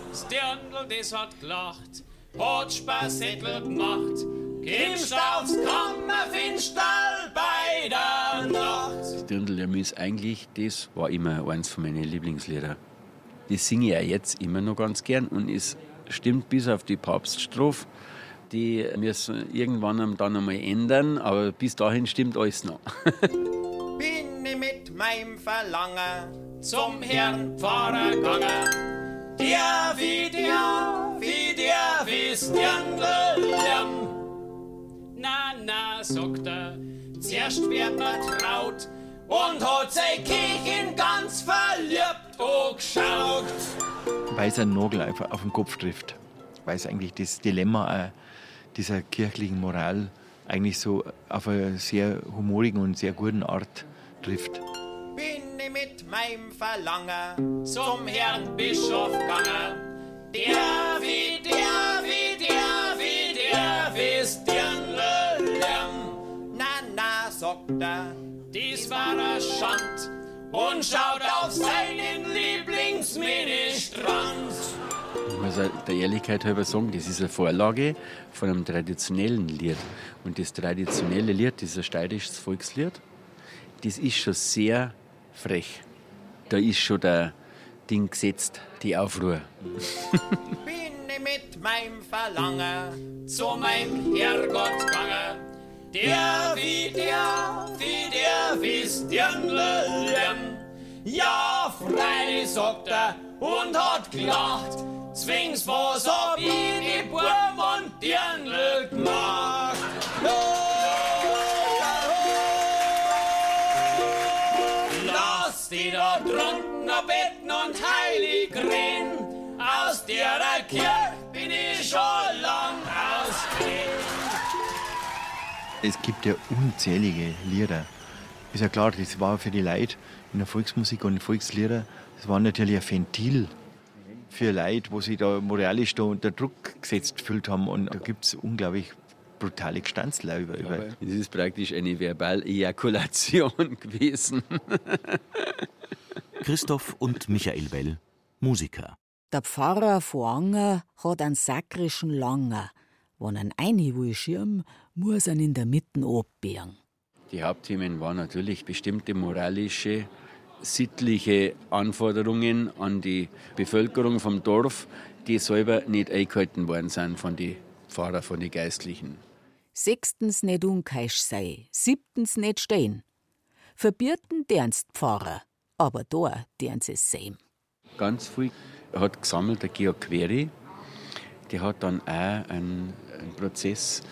Das Dirndl, das hat gelacht, hat Spaß gemacht. Kimmst aufs Kammerfinstall bei der Nacht. Das Dirndl der Mies eigentlich, das war immer eins von meinen Lieblingslieder. Das singe ich auch jetzt immer noch ganz gern und es stimmt bis auf die Papststrophe. Die müssen irgendwann dann einmal ändern, aber bis dahin stimmt alles noch. [LAUGHS] Bin ich mit meinem Verlangen zum Herrn Pfarrer gegangen. Der wie der, wie der wisst Dirndl Na, na, sagt er, zuerst wird man traut und hat sein Kirchen ganz verliebt angeschaut. Weil es einen Nagel einfach auf den Kopf trifft. Weil es eigentlich das Dilemma dieser kirchlichen Moral eigentlich so auf eine sehr humorigen und sehr guten Art trifft. Bin ich mit meinem Verlangen zum Herrn Bischof gegangen. Der wie der, wie der, wie der, wisst Dirndl-Lärm. Sagt er, dies war ein Schand und schaut auf seinen Lieblingsministrand. Ich muss der Ehrlichkeit halber sagen, das ist eine Vorlage von einem traditionellen Lied. Und das traditionelle Lied, dieses steirisches Volkslied, das ist schon sehr frech. Da ist schon der Ding gesetzt, die Aufruhr. Bin ich mit meinem Verlangen zu meinem Herrgott gegangen. Der wie der, wie der wisst Dirndl-Lärm. Ja, freilich, sagt er und hat gelacht. Zwings was hab ich die Burm und Dirndl gemacht. Lass die da drunten auf Betten und heilig reden. Aus der Kirche bin ich schon Es gibt ja unzählige Lieder. Ist ja klar, das war für die Leute in der Volksmusik und Volkslieder, das war natürlich ein Ventil für Leute, wo sie da moralisch da unter Druck gesetzt gefühlt haben. Und da gibt es unglaublich brutale Gestanzler über, über. Das ist praktisch eine Verbal-Ejakulation [LAUGHS] gewesen. Christoph und Michael Bell, Musiker. Der Pfarrer von Anger hat einen sakrischen Langer. Wenn ein eine will schirm, muss er in der Mitte abbiegen. Die Hauptthemen waren natürlich bestimmte moralische, sittliche Anforderungen an die Bevölkerung vom Dorf, die selber nicht eingehalten worden sind von den Pfarrer, von den Geistlichen. Sechstens nicht unkeisch sei, siebtens nicht stehen. Verbierten dernst Pfarrer, aber da deren sie sehen. Ganz viel hat gesammelt der Georg Query. Der hat dann auch einen, einen Prozess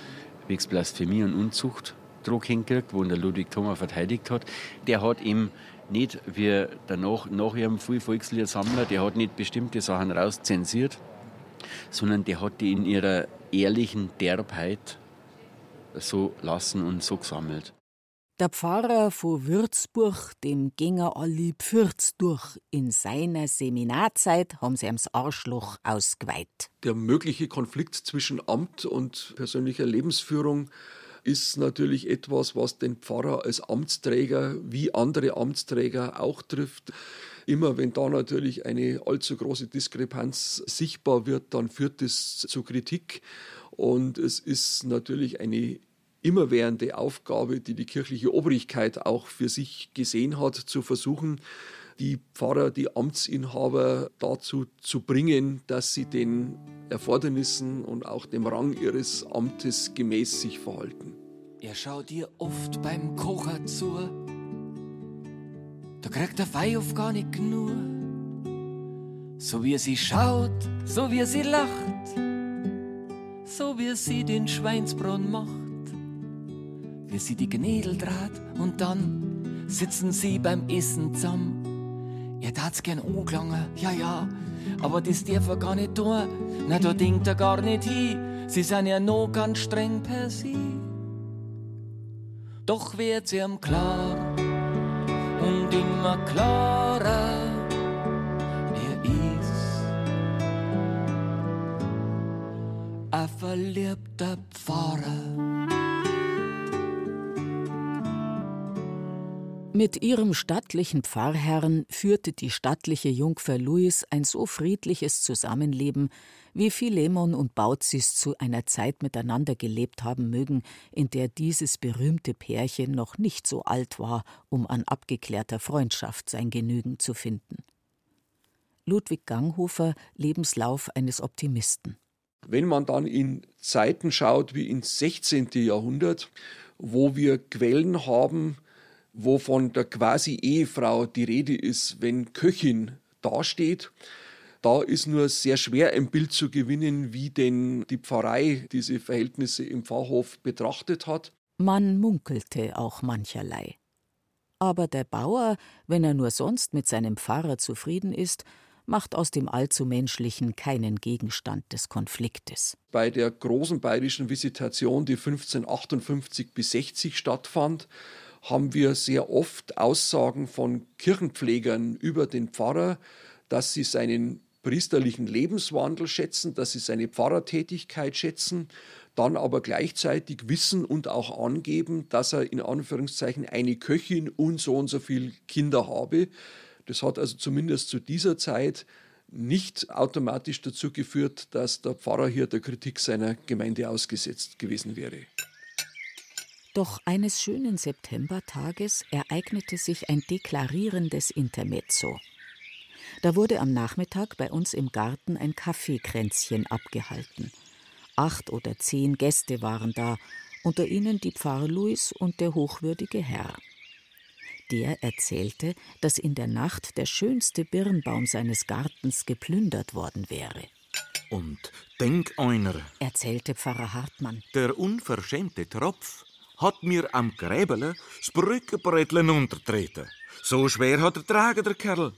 wegen Blasphemie und Unzucht Druck hingekriegt, wo der Ludwig Thoma verteidigt hat. Der hat ihm nicht, wie danach, nach ihrem viel Volksliedsammler, der hat nicht bestimmte Sachen rauszensiert, sondern der hat die in ihrer ehrlichen Derbheit so lassen und so gesammelt. Der Pfarrer von Würzburg, dem ging er alle Pfürz durch. In seiner Seminarzeit haben sie ihm das Arschloch ausgeweiht. Der mögliche Konflikt zwischen Amt und persönlicher Lebensführung ist natürlich etwas, was den Pfarrer als Amtsträger wie andere Amtsträger auch trifft. Immer wenn da natürlich eine allzu große Diskrepanz sichtbar wird, dann führt das zu Kritik. Und es ist natürlich eine immerwährende Aufgabe, die die kirchliche Obrigkeit auch für sich gesehen hat, zu versuchen, die Pfarrer, die Amtsinhaber dazu zu bringen, dass sie den Erfordernissen und auch dem Rang ihres Amtes gemäß sich verhalten. Er schaut ihr oft beim Kocher zu. Da kriegt der Feihof gar nicht genug. So wie sie schaut, so wie sie lacht, so wie sie den Schweinsbraten macht, wie sie die Gnädel draht und dann sitzen sie beim Essen zusammen. Er tat's gern angelangen, ja, ja, aber das darf er gar nicht tun. Na, da denkt er gar nicht hin, sie sind ja noch ganz streng per se. Doch wird sie ihm klar und immer klarer, er ist ein verliebter Pfarrer. Mit ihrem stattlichen Pfarrherrn führte die stattliche Jungfer Louis ein so friedliches Zusammenleben, wie Philemon und Baucis zu einer Zeit miteinander gelebt haben mögen, in der dieses berühmte Pärchen noch nicht so alt war, um an abgeklärter Freundschaft sein Genügen zu finden. Ludwig Ganghofer Lebenslauf eines Optimisten. Wenn man dann in Zeiten schaut wie ins 16. Jahrhundert, wo wir Quellen haben, wo von der quasi Ehefrau die Rede ist, wenn Köchin dasteht. Da ist nur sehr schwer ein Bild zu gewinnen, wie denn die Pfarrei diese Verhältnisse im Pfarrhof betrachtet hat. Man munkelte auch mancherlei. Aber der Bauer, wenn er nur sonst mit seinem Pfarrer zufrieden ist, macht aus dem allzu menschlichen keinen Gegenstand des Konfliktes. Bei der großen bayerischen Visitation, die 1558 bis 60 stattfand, haben wir sehr oft Aussagen von Kirchenpflegern über den Pfarrer, dass sie seinen priesterlichen Lebenswandel schätzen, dass sie seine Pfarrertätigkeit schätzen, dann aber gleichzeitig wissen und auch angeben, dass er in Anführungszeichen eine Köchin und so und so viele Kinder habe. Das hat also zumindest zu dieser Zeit nicht automatisch dazu geführt, dass der Pfarrer hier der Kritik seiner Gemeinde ausgesetzt gewesen wäre. Doch eines schönen Septembertages ereignete sich ein deklarierendes Intermezzo. Da wurde am Nachmittag bei uns im Garten ein Kaffeekränzchen abgehalten. Acht oder zehn Gäste waren da, unter ihnen die Pfarrer Louis und der hochwürdige Herr. Der erzählte, dass in der Nacht der schönste Birnbaum seines Gartens geplündert worden wäre. Und denk einer, erzählte Pfarrer Hartmann, der unverschämte Tropf hat mir am Gräbele das Brückenbretteln untertreten. So schwer hat er tragen, der Kerl.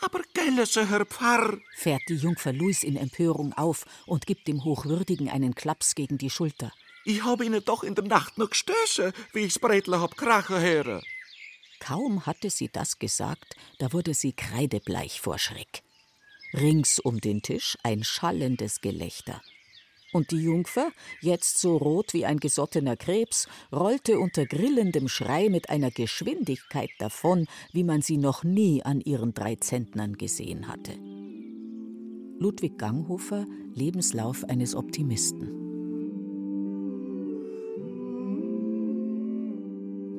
Aber gelle se, Herr Pfarr, fährt die Jungfer Luis in Empörung auf und gibt dem Hochwürdigen einen Klaps gegen die Schulter. Ich hab Ihnen doch in der Nacht noch gestößen, wie ich's Brettle hab krachen hören. Kaum hatte sie das gesagt, da wurde sie kreidebleich vor Schreck. Rings um den Tisch ein schallendes Gelächter. Und die Jungfer, jetzt so rot wie ein gesottener Krebs, rollte unter grillendem Schrei mit einer Geschwindigkeit davon, wie man sie noch nie an ihren drei Zentnern gesehen hatte. Ludwig Ganghofer, Lebenslauf eines Optimisten.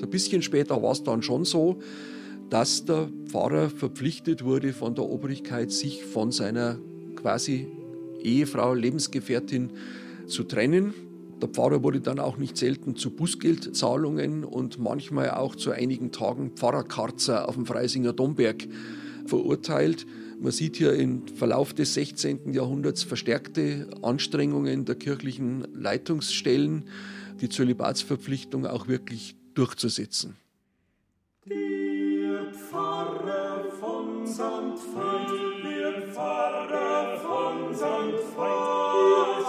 Ein bisschen später war es dann schon so, dass der Pfarrer verpflichtet wurde von der Obrigkeit, sich von seiner quasi Ehefrau, Lebensgefährtin zu trennen. Der Pfarrer wurde dann auch nicht selten zu Bußgeldzahlungen und manchmal auch zu einigen Tagen Pfarrerkarzer auf dem Freisinger Domberg verurteilt. Man sieht hier im Verlauf des 16. Jahrhunderts verstärkte Anstrengungen der kirchlichen Leitungsstellen, die Zölibatsverpflichtung auch wirklich durchzusetzen. Der Pfarrer von St. Veit, Pfarrer von St. Franz.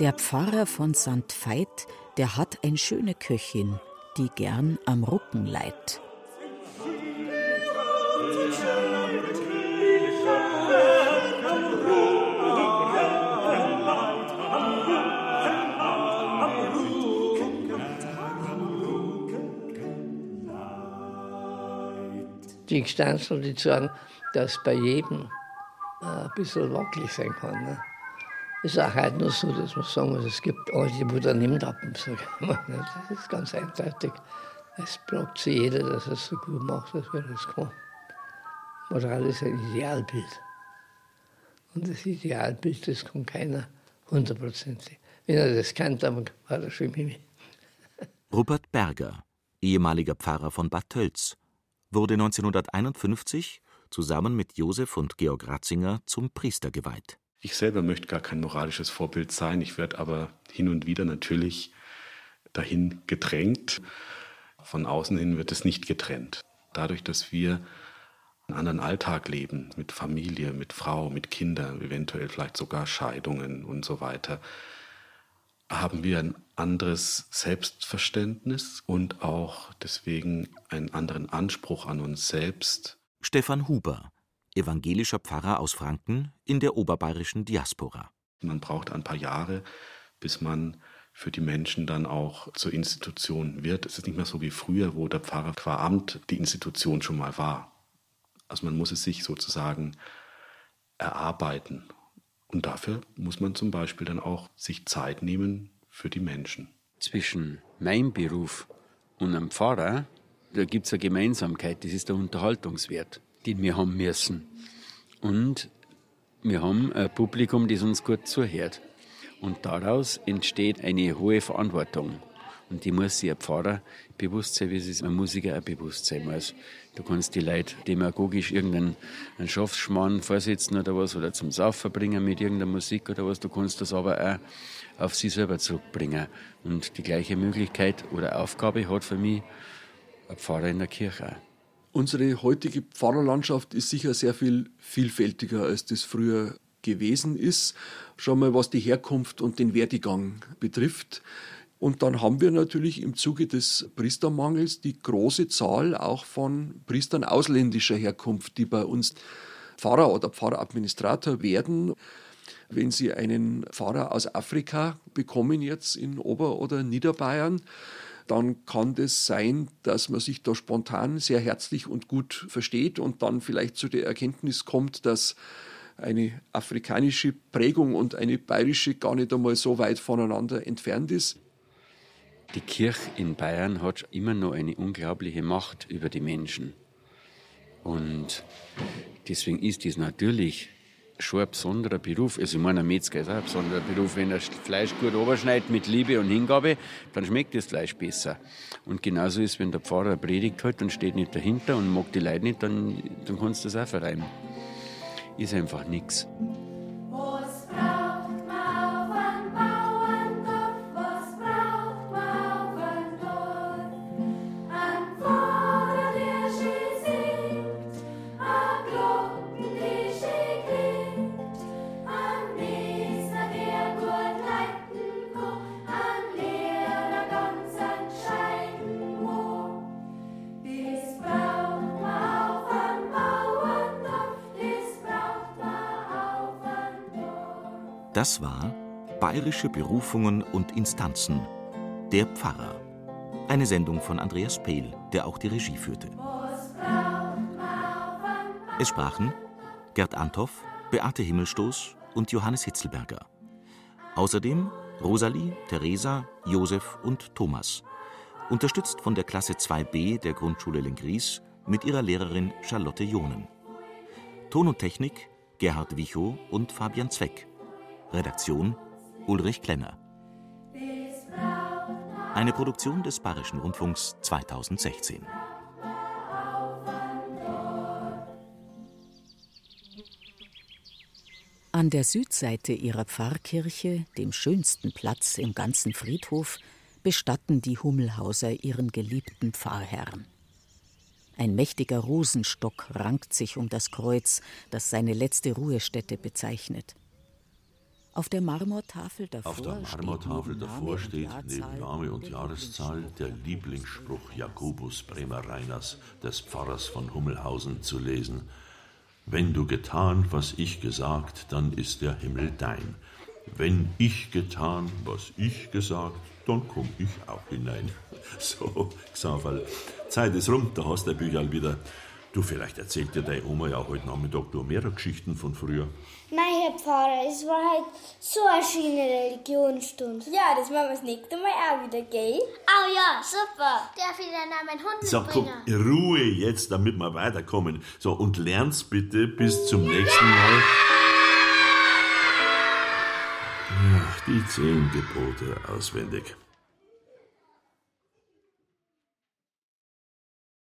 Der Pfarrer von St. Veit, der hat eine schöne Köchin, die gern am Rucken leiht. Die Gstanzler, die sagen, dass bei jedem äh, ein bisschen wackelig sein kann. Ne? Es ist auch heute noch so, dass man sagen muss, es gibt alte, die dann nimmt ab. [LAUGHS] Das ist ganz eindeutig. Es braucht sich jeder, dass er es so gut macht, als er es kann. Moral ist ein Idealbild. Und das Idealbild, das kann keiner hundertprozentig. Wenn er das kann, dann war er schon mit. [LAUGHS] Rupert Berger, ehemaliger Pfarrer von Bad Tölz, wurde 1951 zusammen mit Josef und Georg Ratzinger zum Priester geweiht. Ich selber möchte gar kein moralisches Vorbild sein. Ich werde aber hin und wieder natürlich dahin gedrängt. Von außen hin wird es nicht getrennt. Dadurch, dass wir einen anderen Alltag leben, mit Familie, mit Frau, mit Kindern, eventuell vielleicht sogar Scheidungen und so weiter, haben wir ein anderes Selbstverständnis und auch deswegen einen anderen Anspruch an uns selbst. Stefan Huber, evangelischer Pfarrer aus Franken in der oberbayerischen Diaspora. Man braucht ein paar Jahre, bis man für die Menschen dann auch zur Institution wird. Es ist nicht mehr so wie früher, wo der Pfarrer qua Amt die Institution schon mal war. Also man muss es sich sozusagen erarbeiten. Und dafür muss man zum Beispiel dann auch sich Zeit nehmen für die Menschen. Zwischen meinem Beruf und einem Pfarrer, da gibt es eine Gemeinsamkeit, das ist der Unterhaltungswert den wir haben müssen. Und wir haben ein Publikum, das uns gut zuhört. Und daraus entsteht eine hohe Verantwortung. Und die muss sich ein Pfarrer bewusst sein, wie es ein Musiker auch bewusst sein muss. Du kannst die Leute demagogisch irgendeinen einen Schafsschmarrn vorsetzen oder was oder zum Saufen bringen mit irgendeiner Musik oder was. Du kannst das aber auch auf sie selber zurückbringen. Und die gleiche Möglichkeit oder Aufgabe hat für mich ein Pfarrer in der Kirche auch. Unsere heutige Pfarrerlandschaft ist sicher sehr viel vielfältiger, als das früher gewesen ist. Schon mal was die Herkunft und den Werdegang betrifft. Und dann haben wir natürlich im Zuge des Priestermangels die große Zahl auch von Priestern ausländischer Herkunft, die bei uns Pfarrer oder Pfarreradministrator werden. wenn Sie einen Pfarrer aus Afrika bekommen jetzt in Ober- oder Niederbayern, dann kann das sein, dass man sich da spontan sehr herzlich und gut versteht und dann vielleicht zu der Erkenntnis kommt, dass eine afrikanische Prägung und eine bayerische gar nicht einmal so weit voneinander entfernt ist. Die Kirche in Bayern hat immer noch eine unglaubliche Macht über die Menschen. Und deswegen ist dies natürlich schon ein besonderer Beruf. Also ich meine, ein Metzger ist auch ein besonderer Beruf. Wenn er das Fleisch gut oberschneidet mit Liebe und Hingabe, dann schmeckt das Fleisch besser. Und genauso ist, wenn der Pfarrer predigt halt und steht nicht dahinter und mag die Leute nicht, dann, dann kannst du das auch verreiben. Ist einfach nichts. Bayerische Berufungen und Instanzen. Der Pfarrer. Eine Sendung von Andreas Pehl, der auch die Regie führte. Es sprachen Gerd Anthoff, Beate Himmelstoß und Johannes Hitzelberger. Außerdem Rosalie, Theresa, Josef und Thomas. Unterstützt von der Klasse 2b der Grundschule Lengries mit ihrer Lehrerin Charlotte Jonen. Ton und Technik Gerhard Wichow und Fabian Zweck. Redaktion Ulrich Klenner. Eine Produktion des Bayerischen Rundfunks 2016. An der Südseite ihrer Pfarrkirche, dem schönsten Platz im ganzen Friedhof, bestatten die Hummelhauser ihren geliebten Pfarrherrn. Ein mächtiger Rosenstock rankt sich um das Kreuz, das seine letzte Ruhestätte bezeichnet. Auf der Marmortafel davor, Auf der Marmortafel davor steht neben Name und Jahreszahl der Lieblingsspruch Jakobus Bremer Reiners, des Pfarrers von Hummelhausen, zu lesen. Wenn du getan, was ich gesagt, dann ist der Himmel dein. Wenn ich getan, was ich gesagt, dann komm ich auch hinein. [LAUGHS] So, Xaverl, Zeit ist rum, da hast du Bücherl wieder. Du, vielleicht erzählt dir deine Oma ja heute Nachmittag noch mehrere Geschichten von früher. Nein, Herr Pfarrer, es war halt so eine schöne Religionsstunde. Ja, das machen wir das nächste Mal auch wieder, gell? Oh ja, super. Darf ich dann auch meinen Hund So, komm, mitbringen? Ruhe jetzt, damit wir weiterkommen. So, und lern's bitte bis zum nächsten Mal. Ach, die zehn Gebote auswendig.